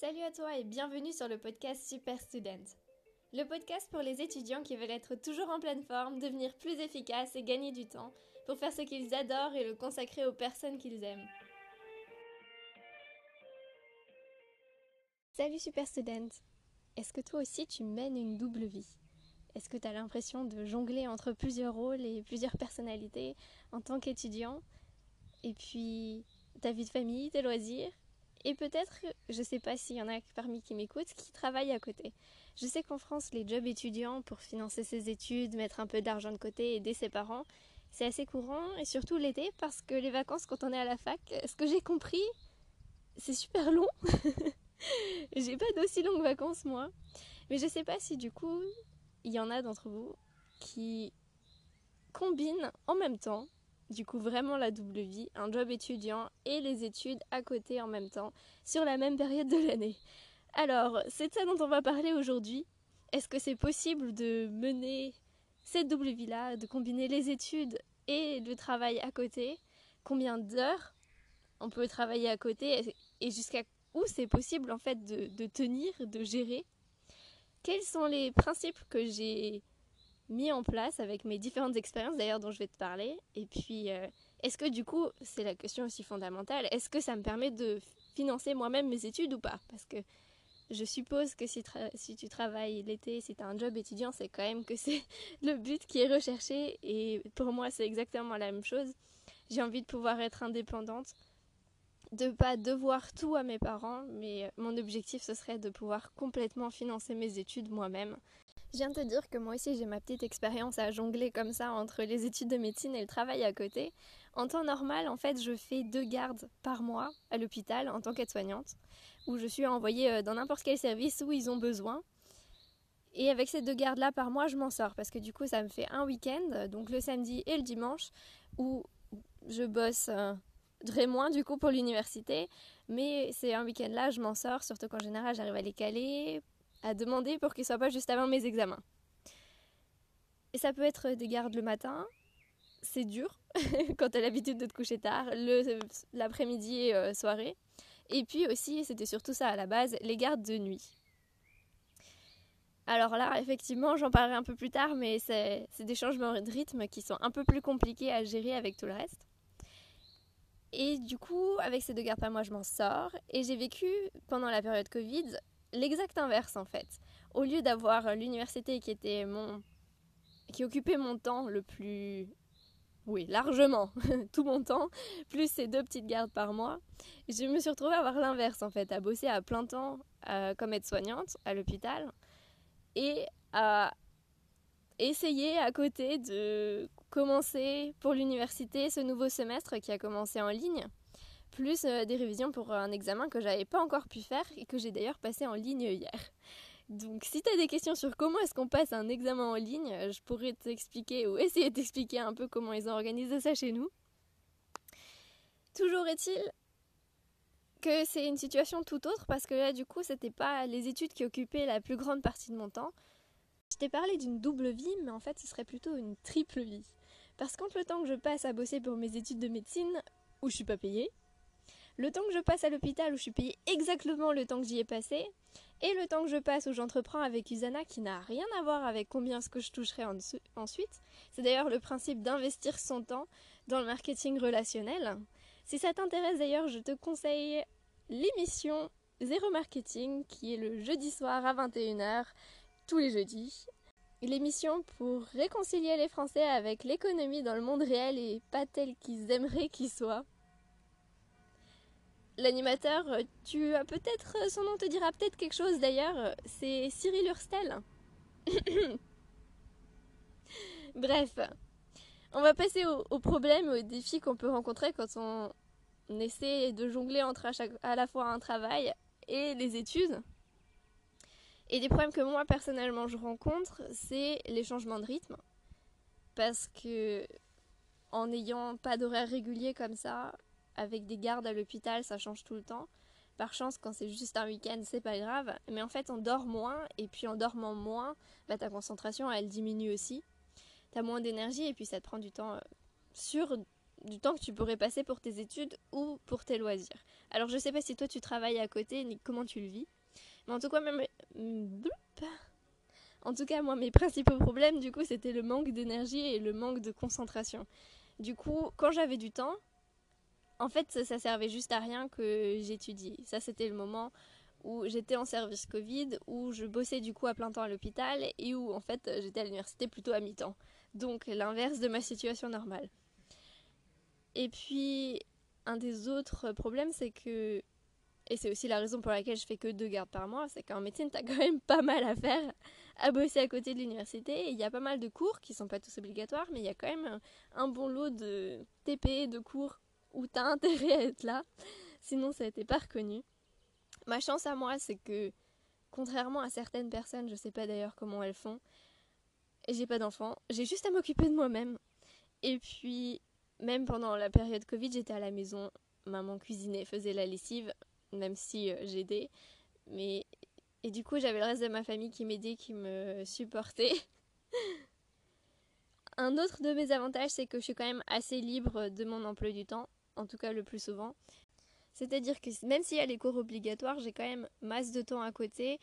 Salut à toi et bienvenue sur le podcast Super Student. Le podcast pour les étudiants qui veulent être toujours en pleine forme, devenir plus efficaces et gagner du temps pour faire ce qu'ils adorent et le consacrer aux personnes qu'ils aiment. Salut Super Student Est-ce que toi aussi tu mènes une double vie? Est-ce que tu as l'impression de jongler entre plusieurs rôles et plusieurs personnalités en tant qu'étudiant? Et puis ta vie de famille, tes loisirs? Et peut-être, je ne sais pas s'il y en a parmi qui m'écoutent, qui travaillent à côté. Je sais qu'en France, les jobs étudiants pour financer ses études, mettre un peu d'argent de côté, aider ses parents, c'est assez courant, et surtout l'été, parce que les vacances quand on est à la fac, ce que j'ai compris, c'est super long. j'ai pas d'aussi longues vacances moi. Mais je sais pas si du coup, il y en a d'entre vous qui combinent en même temps du coup vraiment la double vie, un job étudiant et les études à côté en même temps, sur la même période de l'année. Alors, c'est ça dont on va parler aujourd'hui. Est-ce que c'est possible de mener cette double vie-là, de combiner les études et le travail à côté? Combien d'heures on peut travailler à côté? Et jusqu'à où c'est possible en fait de, de tenir, de gérer? Quels sont les principes que j'ai mis en place avec mes différentes expériences d'ailleurs dont je vais te parler. Et puis, euh, est-ce que du coup, c'est la question aussi fondamentale, est-ce que ça me permet de financer moi-même mes études ou pas? Parce que je suppose que si, tu travailles l'été, si tu as un job étudiant, c'est quand même que c'est le but qui est recherché. Et pour moi, c'est exactement la même chose. J'ai envie de pouvoir être indépendante, de pas devoir tout à mes parents, mais mon objectif ce serait de pouvoir complètement financer mes études moi-même. Je viens de te dire que moi aussi j'ai ma petite expérience à jongler comme ça entre les études de médecine et le travail à côté. En temps normal, en fait, je fais deux gardes par mois à l'hôpital en tant qu'aide-soignante, où je suis envoyée euh, dans n'importe quel service où ils ont besoin. Et avec ces deux gardes-là par mois, je m'en sors parce que du coup, ça me fait un week-end, donc le samedi et le dimanche, où je bosse euh, très moins du coup pour l'université. Mais c'est un week-end là, je m'en sors, surtout qu'en général, j'arrive à les caler à demander pour qu'il soit pas juste avant mes examens. Et ça peut être des gardes le matin, c'est dur quand tu as l'habitude de te coucher tard, l'après-midi et euh, soirée. Et puis aussi, c'était surtout ça à la base, les gardes de nuit. Alors là, effectivement, j'en parlerai un peu plus tard, mais c'est des changements de rythme qui sont un peu plus compliqués à gérer avec tout le reste. Et du coup, avec ces deux gardes par mois, je m'en sors. Et j'ai vécu, pendant la période Covid, l'exact inverse en fait. Au lieu d'avoir l'université qui était mon qui occupait mon temps le plus oui, largement tout mon temps, plus ces deux petites gardes par mois, je me suis retrouvée à avoir l'inverse en fait, à bosser à plein temps euh, comme aide-soignante à l'hôpital et à essayer à côté de commencer pour l'université ce nouveau semestre qui a commencé en ligne plus euh, des révisions pour un examen que j'avais pas encore pu faire et que j'ai d'ailleurs passé en ligne hier. Donc si tu as des questions sur comment est-ce qu'on passe un examen en ligne, euh, je pourrais t'expliquer ou essayer de t'expliquer un peu comment ils ont organisé ça chez nous. Toujours est-il que c'est une situation tout autre parce que là du coup c'était pas les études qui occupaient la plus grande partie de mon temps. Je t'ai parlé d'une double vie mais en fait ce serait plutôt une triple vie. Parce qu'entre le temps que je passe à bosser pour mes études de médecine, où je suis pas payée, le temps que je passe à l'hôpital où je suis payée exactement le temps que j'y ai passé, et le temps que je passe où j'entreprends avec Usana qui n'a rien à voir avec combien ce que je toucherai ensuite. C'est d'ailleurs le principe d'investir son temps dans le marketing relationnel. Si ça t'intéresse d'ailleurs, je te conseille l'émission Zéro Marketing qui est le jeudi soir à 21h tous les jeudis. L'émission pour réconcilier les Français avec l'économie dans le monde réel et pas tel qu'ils aimeraient qu'il soit l'animateur, euh, tu as peut-être, euh, son nom te dira peut-être quelque chose d'ailleurs, euh, c'est Cyril Hurstel. Bref, on va passer aux, problèmes, aux défis qu'on peut rencontrer quand on, essaie de jongler entre à, à la fois un travail et les études. Et des problèmes que moi personnellement je rencontre, c'est les changements de rythme. Parce que en n'ayant pas d'horaire régulier comme ça, avec des gardes à l'hôpital, ça change tout le temps. Par chance, quand c'est juste un week-end, c'est pas grave. Mais en fait, on dort moins, et puis en dormant moins, bah, ta concentration, elle diminue aussi. T'as moins d'énergie, et puis ça te prend du temps euh, sur du temps que tu pourrais passer pour tes études ou pour tes loisirs. Alors je sais pas si toi tu travailles à côté ni comment tu le vis, mais en tout cas même en tout cas moi mes principaux problèmes du coup c'était le manque d'énergie et le manque de concentration. Du coup quand j'avais du temps, en fait ça, servait juste à rien que j'étudie. Ça c'était le moment où j'étais en service Covid, où je bossais du coup à plein temps à l'hôpital et où en fait j'étais à l'université plutôt à mi-temps. Donc l'inverse de ma situation normale. Et puis un des autres problèmes c'est que, et c'est aussi la raison pour laquelle je fais que deux gardes par mois, c'est qu'en médecine t'as quand même pas mal à faire à bosser à côté de l'université. Il y a pas mal de cours qui sont pas tous obligatoires, mais il y a quand même un bon lot de TP, de cours où t'as intérêt à être là. Sinon ça n'était pas reconnu. Ma chance à moi, c'est que, contrairement à certaines personnes, je sais pas d'ailleurs comment elles font, j'ai pas d'enfants, j'ai juste à m'occuper de moi-même. Et puis, même pendant la période Covid, j'étais à la maison, maman cuisinait, faisait la lessive, même si euh, j'aidais. Mais et du coup, j'avais le reste de ma famille qui m'aidait, qui me supportait. Un autre de mes avantages, c'est que je suis quand même assez libre de mon emploi du temps, en tout cas le plus souvent. C'est-à-dire que même s'il y a les cours obligatoires, j'ai quand même masse de temps à côté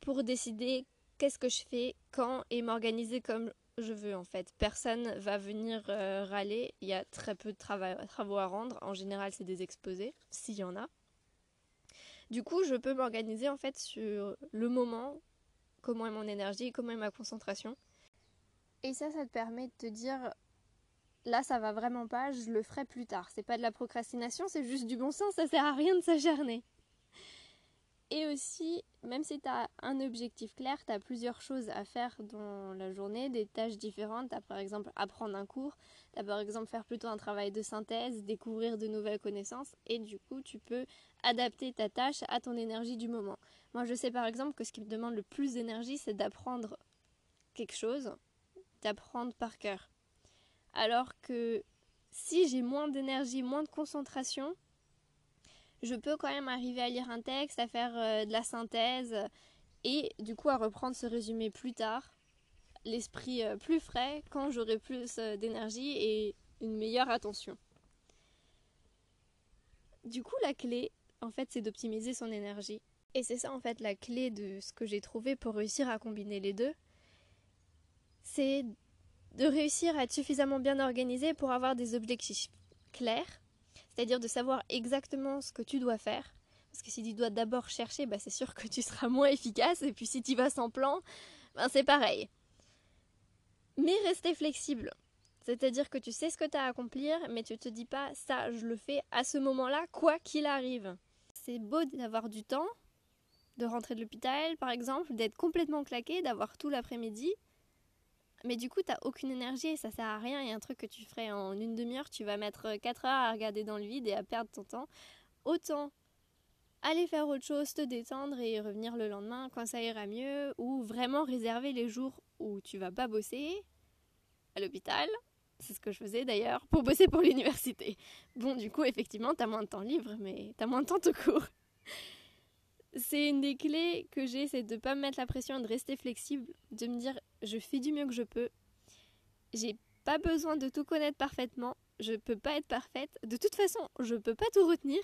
pour décider qu'est-ce que je fais, quand et m'organiser comme je veux en fait. Personne va venir euh, râler, il y a très peu de travaux à rendre, en général c'est des exposés, s'il y en a. Du coup, je peux m'organiser en fait sur le moment, comment est mon énergie, comment est ma concentration. Et ça, ça te permet de te dire là ça va vraiment pas, je le ferai plus tard. C'est pas de la procrastination, c'est juste du bon sens, ça sert à rien de s'acharner. Et aussi, même si tu as un objectif clair, tu as plusieurs choses à faire dans la journée, des tâches différentes. Tu as par exemple apprendre un cours, tu as par exemple faire plutôt un travail de synthèse, découvrir de nouvelles connaissances, et du coup tu peux adapter ta tâche à ton énergie du moment. Moi je sais par exemple que ce qui me demande le plus d'énergie, c'est d'apprendre quelque chose, d'apprendre par cœur. Alors que si j'ai moins d'énergie, moins de concentration, je peux quand même arriver à lire un texte, à faire euh, de la synthèse et du coup à reprendre ce résumé plus tard, l'esprit euh, plus frais quand j'aurai plus euh, d'énergie et une meilleure attention. Du coup, la clé, en fait, c'est d'optimiser son énergie. Et c'est ça, en fait, la clé de ce que j'ai trouvé pour réussir à combiner les deux. C'est de réussir à être suffisamment bien organisé pour avoir des objectifs clairs, c'est-à-dire de savoir exactement ce que tu dois faire. Parce que si tu dois d'abord chercher, bah c'est sûr que tu seras moins efficace, et puis si tu vas sans plan, ben c'est pareil. Mais rester flexible. C'est-à-dire que tu sais ce que tu as à accomplir, mais tu te dis pas ça, je le fais à ce moment-là, quoi qu'il arrive. C'est beau d'avoir du temps, de rentrer de l'hôpital par exemple, d'être complètement claqué, d'avoir tout l'après-midi, mais du coup, t'as aucune énergie et ça sert à rien. A un truc que tu ferais en une demi-heure, tu vas mettre 4 heures à regarder dans le vide et à perdre ton temps. Autant aller faire autre chose, te détendre et revenir le lendemain quand ça ira mieux, ou vraiment réserver les jours où tu vas pas bosser à l'hôpital. C'est ce que je faisais d'ailleurs pour bosser pour l'université. Bon, du coup, effectivement, t'as moins de temps libre, mais t'as moins de temps tout court c'est une des clés que j'ai, c'est de ne pas me mettre la pression de rester flexible, de me dire je fais du mieux que je peux. J'ai pas besoin de tout connaître parfaitement, je peux pas être parfaite. De toute façon, je peux pas tout retenir.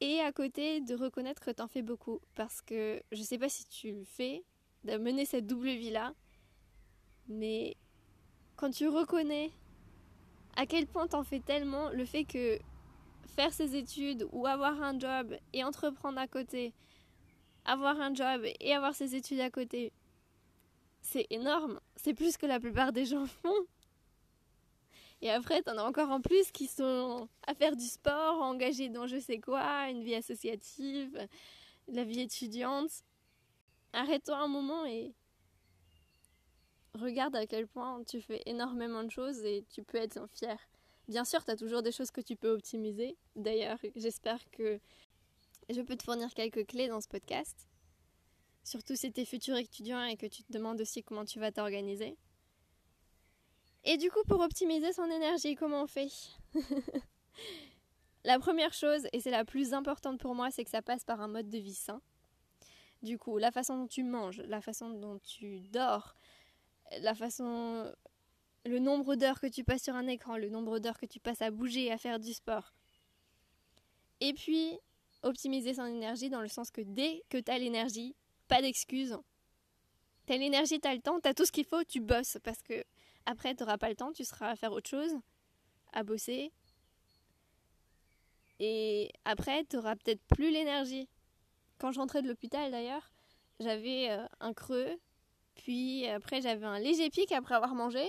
Et à côté, de reconnaître que t'en fais beaucoup. Parce que je sais pas si tu le fais, de mener cette double vie-là, mais quand tu reconnais à quel point t'en fais tellement, le fait que faire ses études ou avoir un job et entreprendre à côté, avoir un job et avoir ses études à côté, c'est énorme. C'est plus que la plupart des gens font. Et après, t'en as encore en plus qui sont à faire du sport, engagés dans je sais quoi, une vie associative, la vie étudiante. Arrête-toi un moment et regarde à quel point tu fais énormément de choses et tu peux être fier. Bien sûr, tu as toujours des choses que tu peux optimiser. D'ailleurs, j'espère que je peux te fournir quelques clés dans ce podcast. Surtout si tu es futur étudiant et que tu te demandes aussi comment tu vas t'organiser. Et du coup, pour optimiser son énergie, comment on fait? La première chose, et c'est la plus importante pour moi, c'est que ça passe par un mode de vie sain. Du coup, la façon dont tu manges, la façon dont tu dors, la façon le nombre d'heures que tu passes sur un écran, le nombre d'heures que tu passes à bouger, à faire du sport. Et puis, optimiser son énergie dans le sens que dès que tu as l'énergie, pas d'excuses. T'as l'énergie, t'as le temps, t'as tout ce qu'il faut, tu bosses parce que après t'auras pas le temps, tu seras à faire autre chose, à bosser. Et après t'auras peut-être plus l'énergie. Quand j'entrais de l'hôpital d'ailleurs, j'avais euh, un creux, puis après j'avais un léger pic après avoir mangé.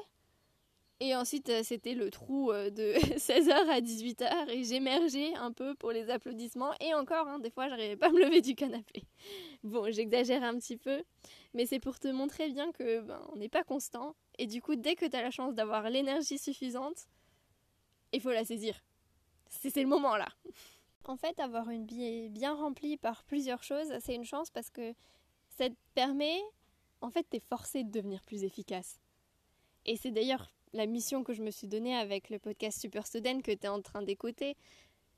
Et ensuite, euh, c'était le trou euh, de 16h à 18h et j'émergeais un peu pour les applaudissements. Et encore, hein, des fois, j'arrivais pas à me lever du canapé. Bon, j'exagère un petit peu, mais c'est pour te montrer bien que ben, on n'est pas constant. Et du coup, dès que tu as la chance d'avoir l'énergie suffisante, il faut la saisir. C'est le moment là. En fait, avoir une vie bien remplie par plusieurs choses, c'est une chance parce que ça te permet, en fait, t'es forcé de devenir plus efficace. Et c'est d'ailleurs la mission que je me suis donnée avec le podcast Super Student que tu es en train d'écouter,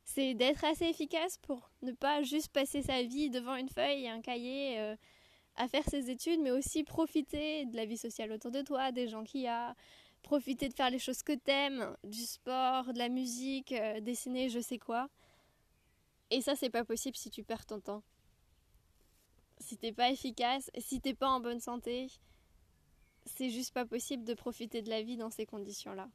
c'est d'être assez efficace pour ne pas juste passer sa vie devant une feuille et un cahier euh, à faire ses études, mais aussi profiter de la vie sociale autour de toi, des gens qu'il y a, profiter de faire les choses que t'aimes, du sport, de la musique, euh, dessiner, je sais quoi. Et ça, c'est pas possible si tu perds ton temps. Si t'es pas efficace, si t'es pas en bonne santé, c'est juste pas possible de profiter de la vie dans ces conditions-là.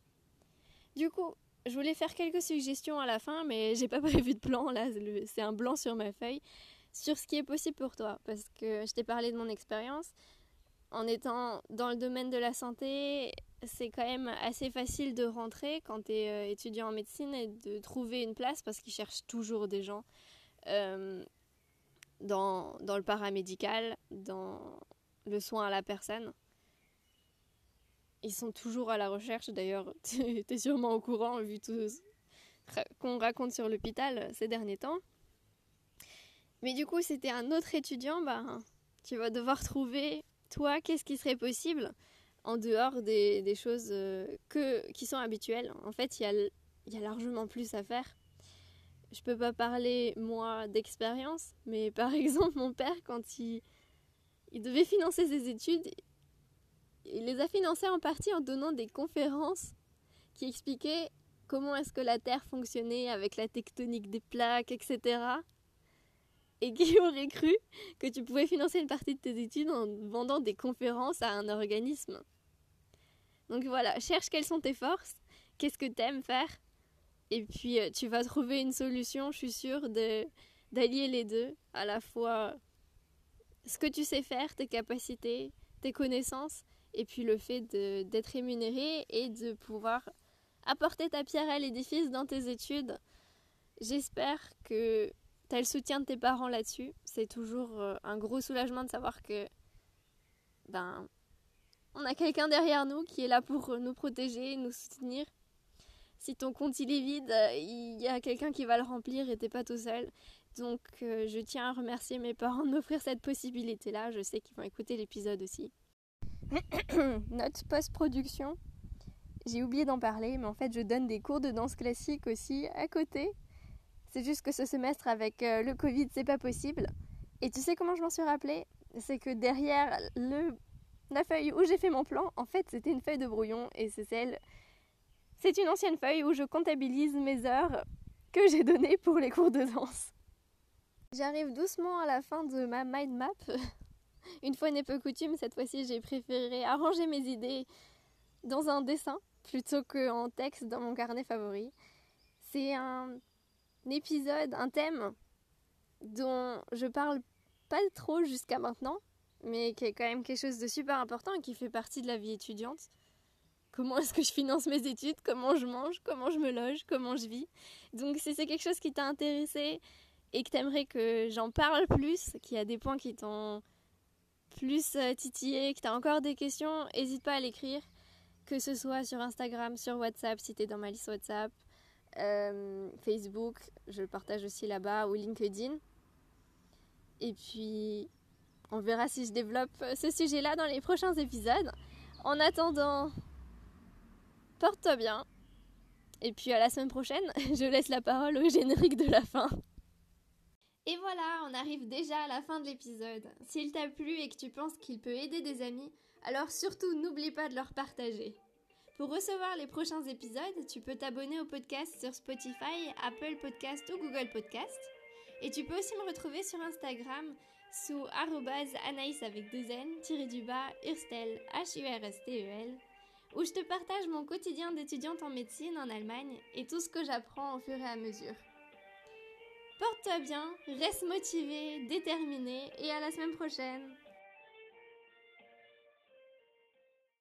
Du coup, je voulais faire quelques suggestions à la fin, mais j'ai pas prévu de plan là, c'est un blanc sur ma feuille, sur ce qui est possible pour toi, parce que je t'ai parlé de mon expérience. En étant dans le domaine de la santé, c'est quand même assez facile de rentrer quand tu es euh, étudiant en médecine et de trouver une place parce qu'ils cherchent toujours des gens euh, dans, dans le paramédical, dans le soin à la personne ils sont toujours à la recherche. D'ailleurs, tu es sûrement au courant vu tout ce qu'on raconte sur l'hôpital ces derniers temps. Mais du coup, c'était un autre étudiant, bah, tu vas devoir trouver, toi, qu'est-ce qui serait possible en dehors des, choses euh, que, qui sont habituelles. En fait, il y a, largement plus à faire. Je peux pas parler, moi, d'expérience, mais par exemple, mon père, quand il devait financer ses études, il les a financés en partie en donnant des conférences qui expliquaient comment est-ce que la Terre fonctionnait avec la tectonique des plaques, etc. Et qui aurait cru que tu pouvais financer une partie de tes études en vendant des conférences à un organisme. Donc voilà, cherche quelles sont tes forces, qu'est-ce que tu aimes faire, et puis euh, tu vas trouver une solution, je suis sûre, d'allier les deux, à la fois ce que tu sais faire, tes capacités, tes connaissances, et puis le fait d'être rémunéré et de pouvoir apporter ta pierre à l'édifice dans tes études. J'espère que tu as le soutien de tes parents là-dessus. C'est toujours euh, un gros soulagement de savoir que ben on a quelqu'un derrière nous qui est là pour nous protéger, nous soutenir. Si ton compte il est vide, il y a quelqu'un qui va le remplir et t'es pas tout seul. Donc euh, je tiens à remercier mes parents de m'offrir cette possibilité-là. Je sais qu'ils vont écouter l'épisode aussi. Note post-production. J'ai oublié d'en parler, mais en fait, je donne des cours de danse classique aussi à côté. C'est juste que ce semestre, avec euh, le Covid, c'est pas possible. Et tu sais comment je m'en suis rappelé C'est que derrière la feuille où j'ai fait mon plan, en fait, c'était une feuille de brouillon et c'est celle. C'est une ancienne feuille où je comptabilise mes heures que j'ai données pour les cours de danse. J'arrive doucement à la fin de ma mind map. Une fois n'est pas coutume, cette fois-ci j'ai préféré arranger mes idées dans un dessin plutôt qu'en texte dans mon carnet favori. C'est un épisode, un thème dont je parle pas trop jusqu'à maintenant, mais qui est quand même quelque chose de super important et qui fait partie de la vie étudiante. Comment est-ce que je finance mes études? Comment je mange? Comment je me loge? Comment je vis? Donc si c'est quelque chose qui t'a intéressé et que t'aimerais que j'en parle plus, qu'il y a des points qui t'ont plus euh, titillé, que tu as encore des questions, n'hésite pas à l'écrire, que ce soit sur Instagram, sur WhatsApp, si tu es dans ma liste WhatsApp, euh, Facebook, je le partage aussi là-bas, ou LinkedIn. Et puis, on verra si je développe ce sujet-là dans les prochains épisodes. En attendant, porte-toi bien. Et puis à la semaine prochaine, je laisse la parole au générique de la fin. Et voilà, on arrive déjà à la fin de l'épisode. S'il t'a plu et que tu penses qu'il peut aider des amis, alors surtout n'oublie pas de leur partager. Pour recevoir les prochains épisodes, tu peux t'abonner au podcast sur Spotify, Apple Podcast ou Google Podcast. Et tu peux aussi me retrouver sur Instagram sous anaïs avec deux n, tiré du bas, urstel, H-U-R-S-T-E-L, où je te partage mon quotidien d'étudiante en médecine en Allemagne et tout ce que j'apprends au fur et à mesure. Porte-toi bien, reste motivé, déterminé et à la semaine prochaine